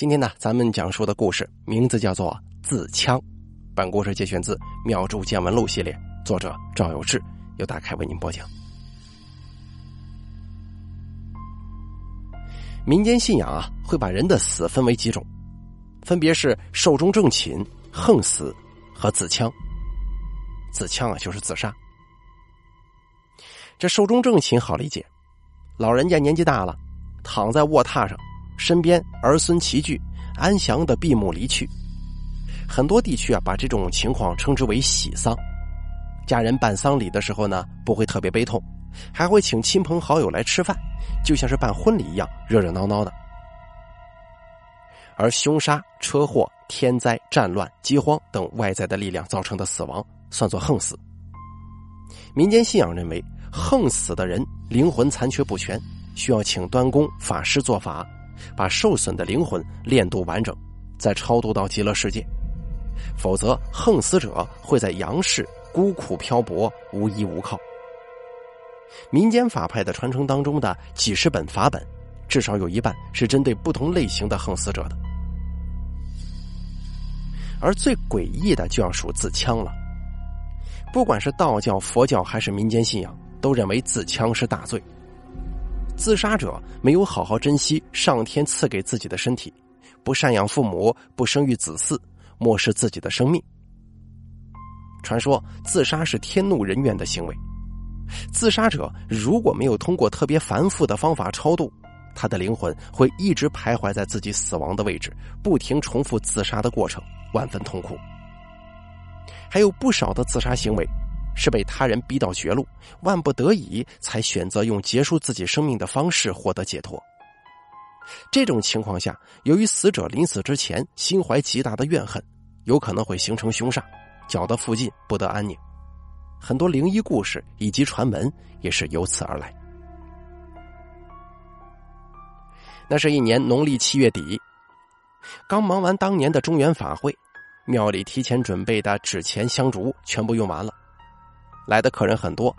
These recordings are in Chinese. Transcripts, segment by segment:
今天呢，咱们讲述的故事名字叫做《自枪》。本故事节选自《妙著见闻录》系列，作者赵有志，由大开为您播讲。民间信仰啊，会把人的死分为几种，分别是寿终正寝、横死和自枪。自枪啊，就是自杀。这寿终正寝好理解，老人家年纪大了，躺在卧榻上。身边儿孙齐聚，安详的闭目离去。很多地区啊，把这种情况称之为喜丧。家人办丧礼的时候呢，不会特别悲痛，还会请亲朋好友来吃饭，就像是办婚礼一样热热闹闹的。而凶杀、车祸、天灾、战乱、饥荒等外在的力量造成的死亡，算作横死。民间信仰认为，横死的人灵魂残缺不全，需要请端公、法师做法。把受损的灵魂炼度完整，再超度到极乐世界，否则横死者会在阳世孤苦漂泊，无依无靠。民间法派的传承当中的几十本法本，至少有一半是针对不同类型的横死者的。而最诡异的就要数自枪了，不管是道教、佛教还是民间信仰，都认为自枪是大罪。自杀者没有好好珍惜上天赐给自己的身体，不赡养父母，不生育子嗣，漠视自己的生命。传说自杀是天怒人怨的行为，自杀者如果没有通过特别繁复的方法超度，他的灵魂会一直徘徊在自己死亡的位置，不停重复自杀的过程，万分痛苦。还有不少的自杀行为。是被他人逼到绝路，万不得已才选择用结束自己生命的方式获得解脱。这种情况下，由于死者临死之前心怀极大的怨恨，有可能会形成凶煞，搅得附近不得安宁。很多灵异故事以及传闻也是由此而来。那是一年农历七月底，刚忙完当年的中原法会，庙里提前准备的纸钱香烛全部用完了。来的客人很多，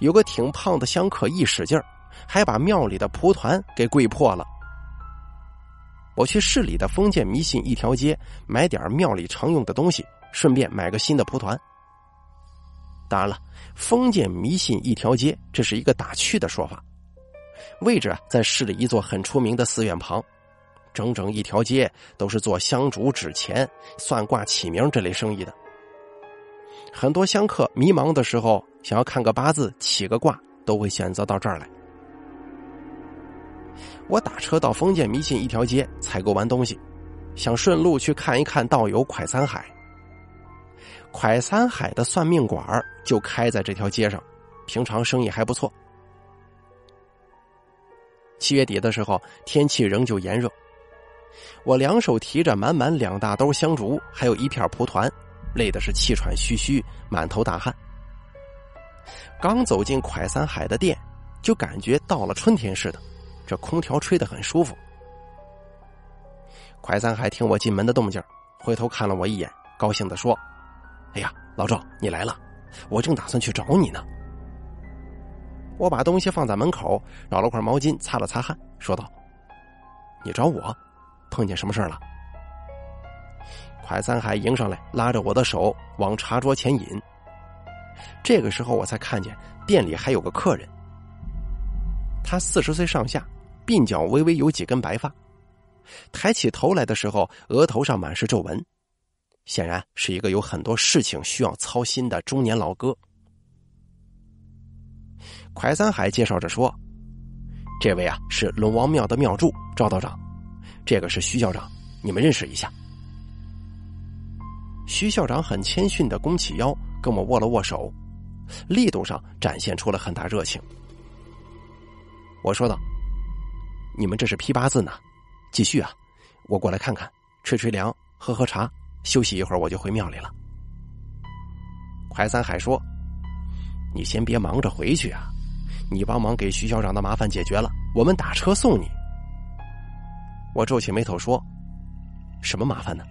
有个挺胖的香客一使劲儿，还把庙里的蒲团给跪破了。我去市里的封建迷信一条街买点庙里常用的东西，顺便买个新的蒲团。当然了，封建迷信一条街这是一个打趣的说法，位置啊在市里一座很出名的寺院旁，整整一条街都是做香烛、纸钱、算卦、起名这类生意的。很多香客迷茫的时候，想要看个八字、起个卦，都会选择到这儿来。我打车到封建迷信一条街采购完东西，想顺路去看一看道友蒯三海。蒯三海的算命馆就开在这条街上，平常生意还不错。七月底的时候，天气仍旧炎热，我两手提着满满两大兜香烛，还有一片蒲团。累的是气喘吁吁，满头大汗。刚走进蒯三海的店，就感觉到了春天似的，这空调吹得很舒服。蒯三海听我进门的动静，回头看了我一眼，高兴的说：“哎呀，老赵，你来了，我正打算去找你呢。”我把东西放在门口，找了块毛巾擦了擦汗，说道：“你找我，碰见什么事了？”快三海迎上来，拉着我的手往茶桌前引。这个时候，我才看见店里还有个客人。他四十岁上下，鬓角微微有几根白发，抬起头来的时候，额头上满是皱纹，显然是一个有很多事情需要操心的中年老哥。快三海介绍着说：“这位啊，是龙王庙的庙祝赵道长，这个是徐校长，你们认识一下。”徐校长很谦逊的弓起腰，跟我握了握手，力度上展现出了很大热情。我说道：“你们这是批八字呢，继续啊！我过来看看，吹吹凉，喝喝茶，休息一会儿，我就回庙里了。”快三海说：“你先别忙着回去啊，你帮忙给徐校长的麻烦解决了，我们打车送你。”我皱起眉头说：“什么麻烦呢？”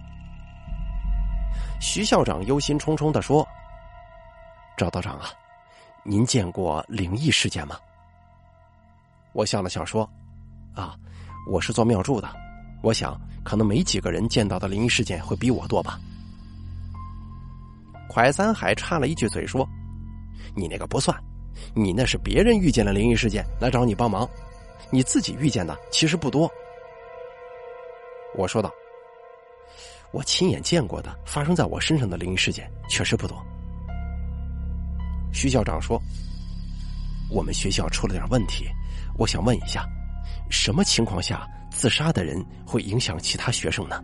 徐校长忧心忡忡的说：“赵道长啊，您见过灵异事件吗？”我笑了笑说：“啊，我是做庙祝的，我想可能没几个人见到的灵异事件会比我多吧。蒯三海插了一句嘴说：“你那个不算，你那是别人遇见了灵异事件来找你帮忙，你自己遇见的其实不多。”我说道：“我亲眼见过的发生在我身上的灵异事件确实不多。”徐校长说：“我们学校出了点问题，我想问一下，什么情况下自杀的人会影响其他学生呢？”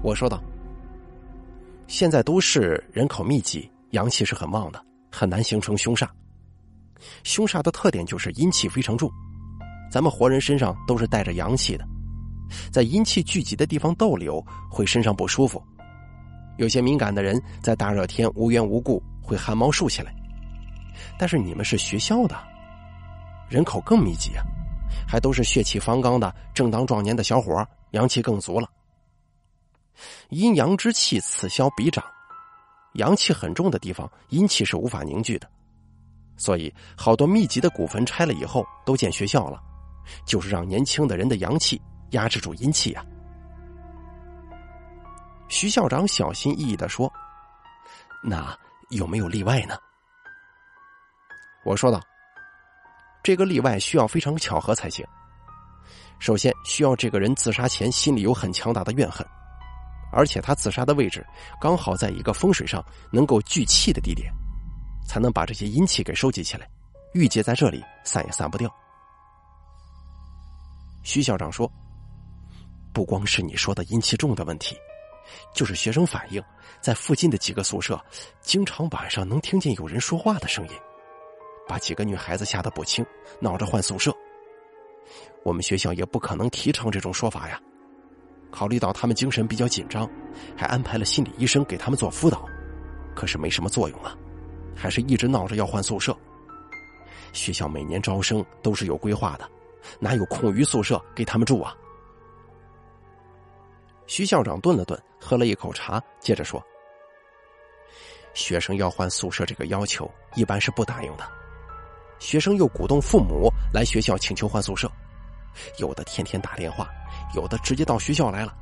我说道。现在都市人口密集，阳气是很旺的，很难形成凶煞。凶煞的特点就是阴气非常重，咱们活人身上都是带着阳气的，在阴气聚集的地方逗留，会身上不舒服。有些敏感的人在大热天无缘无故会汗毛竖起来。但是你们是学校的，人口更密集啊，还都是血气方刚的正当壮年的小伙，阳气更足了。阴阳之气此消彼长，阳气很重的地方，阴气是无法凝聚的，所以好多密集的古坟拆了以后都建学校了，就是让年轻的人的阳气压制住阴气啊。徐校长小心翼翼的说：“那有没有例外呢？”我说道：“这个例外需要非常巧合才行。首先需要这个人自杀前心里有很强大的怨恨。”而且他自杀的位置刚好在一个风水上能够聚气的地点，才能把这些阴气给收集起来，郁结在这里散也散不掉。徐校长说：“不光是你说的阴气重的问题，就是学生反映，在附近的几个宿舍，经常晚上能听见有人说话的声音，把几个女孩子吓得不轻，闹着换宿舍。我们学校也不可能提倡这种说法呀。”考虑到他们精神比较紧张，还安排了心理医生给他们做辅导，可是没什么作用啊，还是一直闹着要换宿舍。学校每年招生都是有规划的，哪有空余宿舍给他们住啊？徐校长顿了顿，喝了一口茶，接着说：“学生要换宿舍这个要求，一般是不答应的。学生又鼓动父母来学校请求换宿舍，有的天天打电话。”有的直接到学校来了，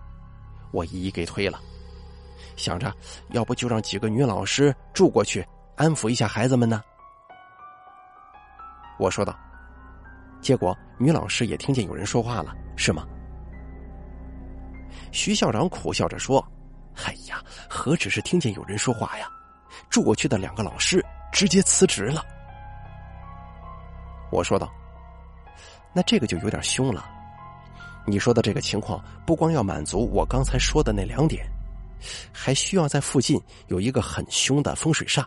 我一一给推了，想着要不就让几个女老师住过去，安抚一下孩子们呢。我说道，结果女老师也听见有人说话了，是吗？徐校长苦笑着说：“哎呀，何止是听见有人说话呀，住过去的两个老师直接辞职了。”我说道：“那这个就有点凶了。”你说的这个情况，不光要满足我刚才说的那两点，还需要在附近有一个很凶的风水煞，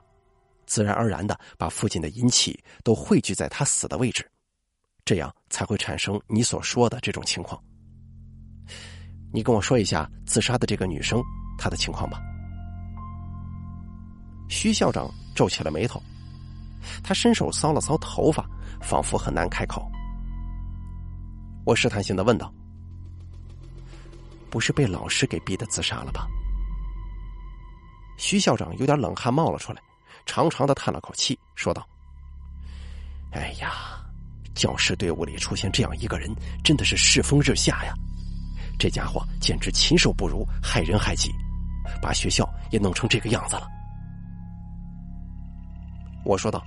自然而然的把附近的阴气都汇聚在他死的位置，这样才会产生你所说的这种情况。你跟我说一下自杀的这个女生她的情况吧。徐校长皱起了眉头，他伸手搔了搔头发，仿佛很难开口。我试探性的问道。不是被老师给逼的自杀了吧？徐校长有点冷汗冒了出来，长长的叹了口气，说道：“哎呀，教师队伍里出现这样一个人，真的是世风日下呀！这家伙简直禽兽不如，害人害己，把学校也弄成这个样子了。”我说道：“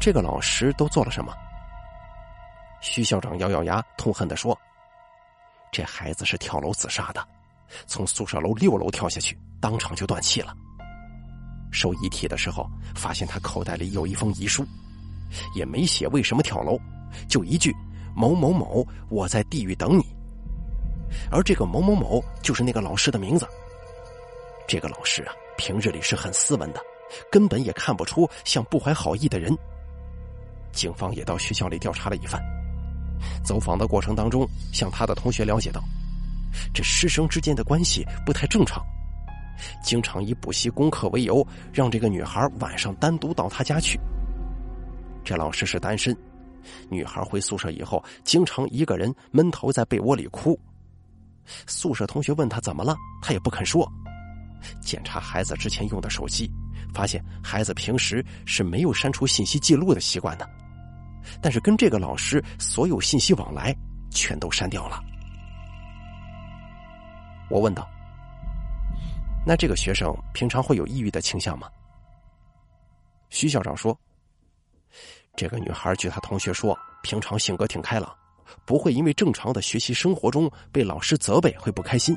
这个老师都做了什么？”徐校长咬咬牙，痛恨的说。这孩子是跳楼自杀的，从宿舍楼六楼跳下去，当场就断气了。收遗体的时候，发现他口袋里有一封遗书，也没写为什么跳楼，就一句“某某某，我在地狱等你”。而这个某某某就是那个老师的名字。这个老师啊，平日里是很斯文的，根本也看不出像不怀好意的人。警方也到学校里调查了一番。走访的过程当中，向他的同学了解到，这师生之间的关系不太正常，经常以补习功课为由，让这个女孩晚上单独到他家去。这老师是单身，女孩回宿舍以后，经常一个人闷头在被窝里哭。宿舍同学问他怎么了，他也不肯说。检查孩子之前用的手机，发现孩子平时是没有删除信息记录的习惯的。但是跟这个老师所有信息往来全都删掉了。我问道：“那这个学生平常会有抑郁的倾向吗？”徐校长说：“这个女孩据她同学说，平常性格挺开朗，不会因为正常的学习生活中被老师责备会不开心。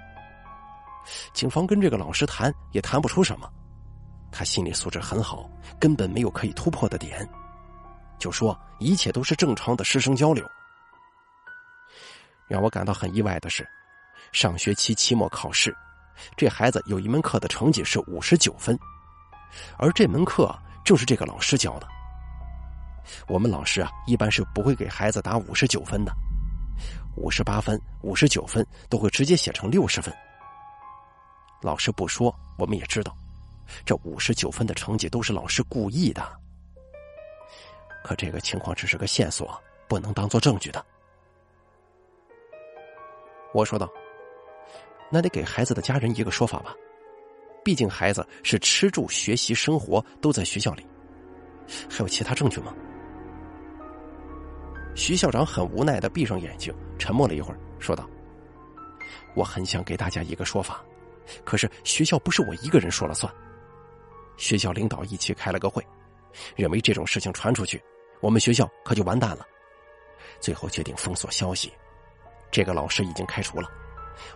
警方跟这个老师谈也谈不出什么，他心理素质很好，根本没有可以突破的点，就说一切都是正常的师生交流。让我感到很意外的是。”上学期期末考试，这孩子有一门课的成绩是五十九分，而这门课正是这个老师教的。我们老师啊，一般是不会给孩子打五十九分的，五十八分、五十九分都会直接写成六十分。老师不说，我们也知道，这五十九分的成绩都是老师故意的。可这个情况只是个线索，不能当做证据的。我说道。那得给孩子的家人一个说法吧，毕竟孩子是吃住学习生活都在学校里，还有其他证据吗？徐校长很无奈的闭上眼睛，沉默了一会儿，说道：“我很想给大家一个说法，可是学校不是我一个人说了算，学校领导一起开了个会，认为这种事情传出去，我们学校可就完蛋了，最后决定封锁消息，这个老师已经开除了。”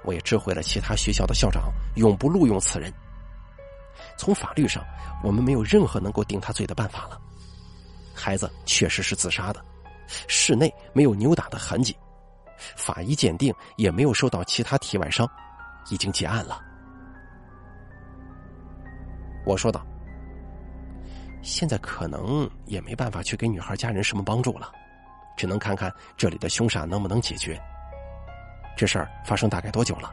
我也知会了其他学校的校长，永不录用此人。从法律上，我们没有任何能够定他罪的办法了。孩子确实是自杀的，室内没有扭打的痕迹，法医鉴定也没有受到其他体外伤，已经结案了。我说道：“现在可能也没办法去给女孩家人什么帮助了，只能看看这里的凶杀能不能解决。”这事儿发生大概多久了？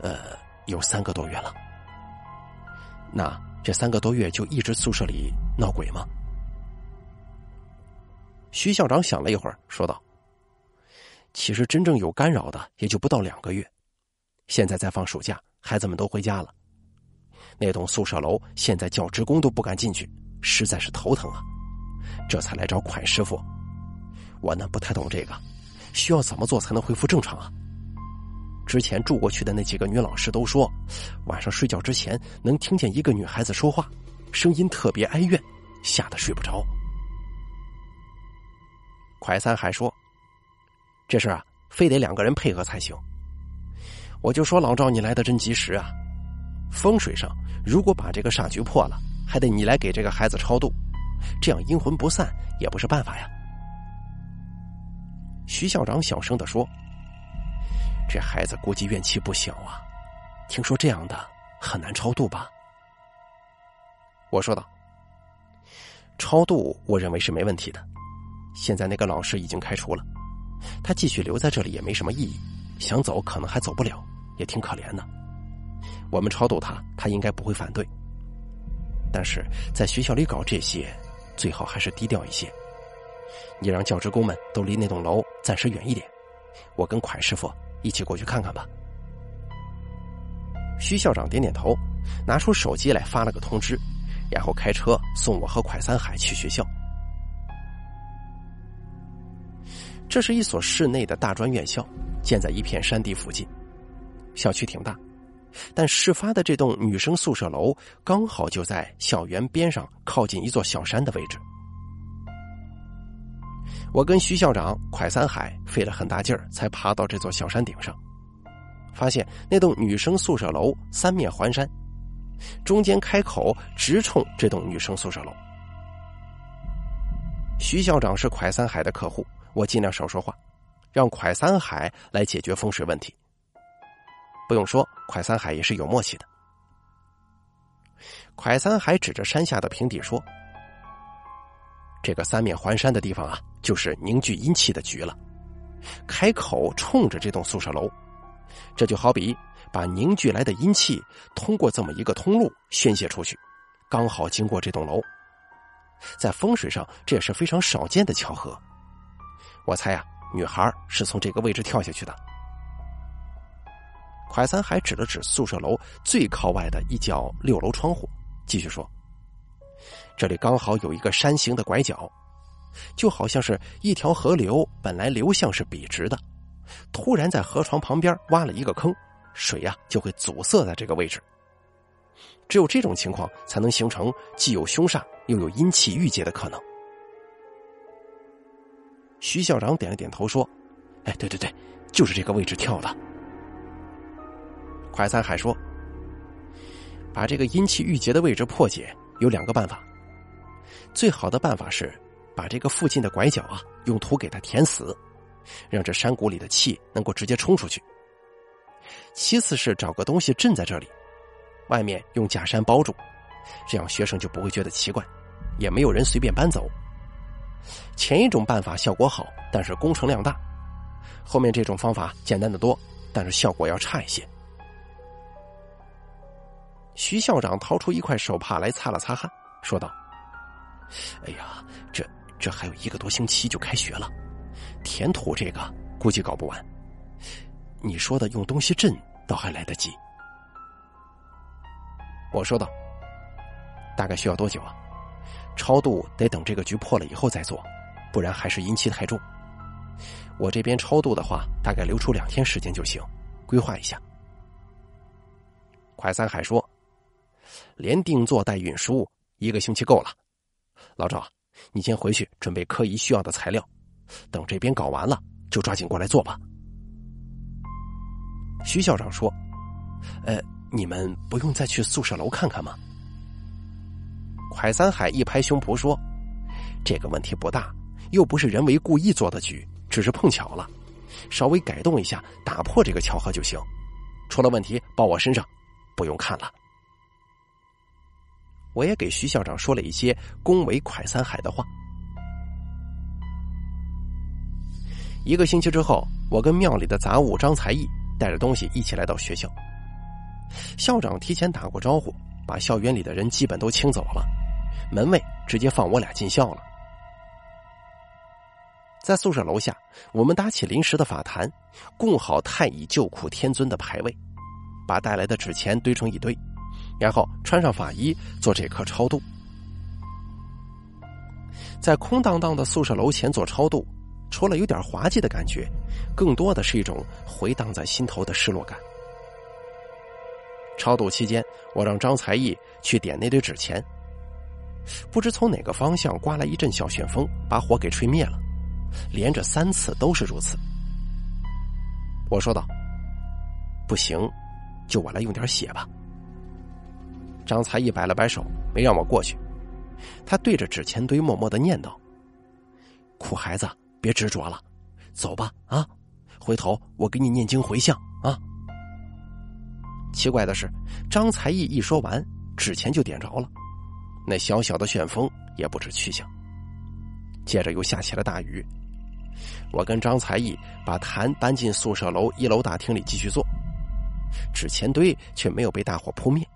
呃，有三个多月了。那这三个多月就一直宿舍里闹鬼吗？徐校长想了一会儿，说道：“其实真正有干扰的也就不到两个月。现在在放暑假，孩子们都回家了。那栋宿舍楼现在教职工都不敢进去，实在是头疼啊。这才来找蒯师傅。我呢不太懂这个。”需要怎么做才能恢复正常啊？之前住过去的那几个女老师都说，晚上睡觉之前能听见一个女孩子说话，声音特别哀怨，吓得睡不着。快三还说，这事啊，非得两个人配合才行。我就说老赵，你来的真及时啊！风水上，如果把这个煞局破了，还得你来给这个孩子超度，这样阴魂不散也不是办法呀。徐校长小声的说：“这孩子估计怨气不小啊，听说这样的很难超度吧？”我说道：“超度，我认为是没问题的。现在那个老师已经开除了，他继续留在这里也没什么意义，想走可能还走不了，也挺可怜的。我们超度他，他应该不会反对。但是在学校里搞这些，最好还是低调一些。”你让教职工们都离那栋楼暂时远一点，我跟蒯师傅一起过去看看吧。徐校长点点头，拿出手机来发了个通知，然后开车送我和蒯三海去学校。这是一所市内的大专院校，建在一片山地附近，校区挺大，但事发的这栋女生宿舍楼刚好就在校园边上，靠近一座小山的位置。我跟徐校长、蒯三海费了很大劲儿，才爬到这座小山顶上，发现那栋女生宿舍楼三面环山，中间开口直冲这栋女生宿舍楼。徐校长是蒯三海的客户，我尽量少说话，让蒯三海来解决风水问题。不用说，蒯三海也是有默契的。蒯三海指着山下的平地说。这个三面环山的地方啊，就是凝聚阴气的局了。开口冲着这栋宿舍楼，这就好比把凝聚来的阴气通过这么一个通路宣泄出去，刚好经过这栋楼。在风水上，这也是非常少见的巧合。我猜啊，女孩是从这个位置跳下去的。蒯三还指了指宿舍楼最靠外的一角六楼窗户，继续说。这里刚好有一个山形的拐角，就好像是一条河流，本来流向是笔直的，突然在河床旁边挖了一个坑，水呀就会阻塞在这个位置。只有这种情况，才能形成既有凶煞又有阴气郁结的可能。徐校长点了点头说：“哎，对对对，就是这个位置跳的。”快三海说：“把这个阴气郁结的位置破解，有两个办法。最好的办法是把这个附近的拐角啊，用土给它填死，让这山谷里的气能够直接冲出去。其次是找个东西镇在这里。”外面用假山包住，这样学生就不会觉得奇怪，也没有人随便搬走。前一种办法效果好，但是工程量大；后面这种方法简单的多，但是效果要差一些。徐校长掏出一块手帕来擦了擦汗，说道：“哎呀，这这还有一个多星期就开学了，填土这个估计搞不完。你说的用东西震，倒还来得及。”我说道：“大概需要多久啊？超度得等这个局破了以后再做，不然还是阴气太重。我这边超度的话，大概留出两天时间就行，规划一下。”快三海说：“连定做带运输，一个星期够了。老赵，你先回去准备科仪需要的材料，等这边搞完了就抓紧过来做吧。”徐校长说：“呃。”你们不用再去宿舍楼看看吗？蒯三海一拍胸脯说：“这个问题不大，又不是人为故意做的局，只是碰巧了，稍微改动一下，打破这个巧合就行。出了问题报我身上，不用看了。”我也给徐校长说了一些恭维蒯三海的话。一个星期之后，我跟庙里的杂物张才艺带着东西一起来到学校。校长提前打过招呼，把校园里的人基本都清走了，门卫直接放我俩进校了。在宿舍楼下，我们搭起临时的法坛，供好太乙救苦天尊的牌位，把带来的纸钱堆成一堆，然后穿上法衣做这颗超度。在空荡荡的宿舍楼前做超度，除了有点滑稽的感觉，更多的是一种回荡在心头的失落感。超度期间，我让张才艺去点那堆纸钱。不知从哪个方向刮来一阵小旋风，把火给吹灭了，连着三次都是如此。我说道：“不行，就我来用点血吧。”张才艺摆了摆手，没让我过去。他对着纸钱堆默默的念叨：“苦孩子，别执着了，走吧啊！回头我给你念经回向啊。”奇怪的是，张才艺一说完，纸钱就点着了，那小小的旋风也不知去向。接着又下起了大雨，我跟张才艺把坛搬进宿舍楼一楼大厅里继续做，纸钱堆却没有被大火扑灭。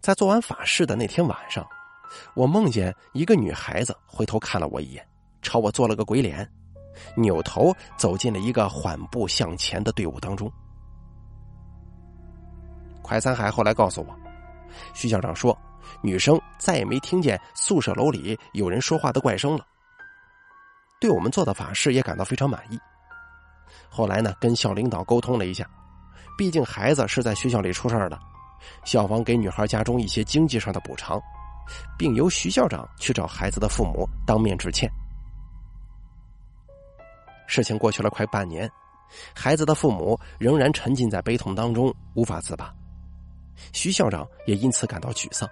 在做完法事的那天晚上，我梦见一个女孩子回头看了我一眼，朝我做了个鬼脸，扭头走进了一个缓步向前的队伍当中。快三海后来告诉我，徐校长说，女生再也没听见宿舍楼里有人说话的怪声了。对我们做的法事也感到非常满意。后来呢，跟校领导沟通了一下，毕竟孩子是在学校里出事儿的，校方给女孩家中一些经济上的补偿，并由徐校长去找孩子的父母当面致歉。事情过去了快半年，孩子的父母仍然沉浸在悲痛当中，无法自拔。徐校长也因此感到沮丧。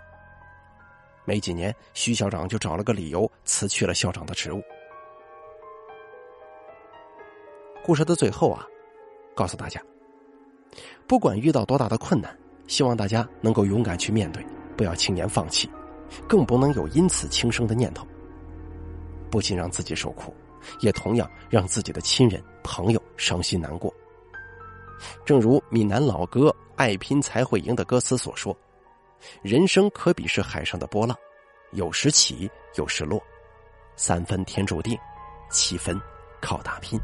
没几年，徐校长就找了个理由辞去了校长的职务。故事的最后啊，告诉大家，不管遇到多大的困难，希望大家能够勇敢去面对，不要轻言放弃，更不能有因此轻生的念头。不仅让自己受苦，也同样让自己的亲人朋友伤心难过。正如闽南老歌。爱拼才会赢的歌词所说：“人生可比是海上的波浪，有时起，有时落，三分天注定，七分靠打拼。”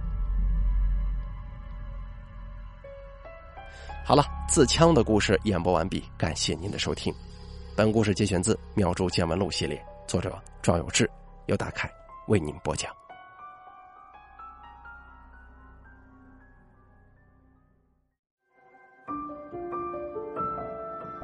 好了，自枪的故事演播完毕，感谢您的收听。本故事节选自《妙著见闻录》系列，作者庄有志，由大凯为您播讲。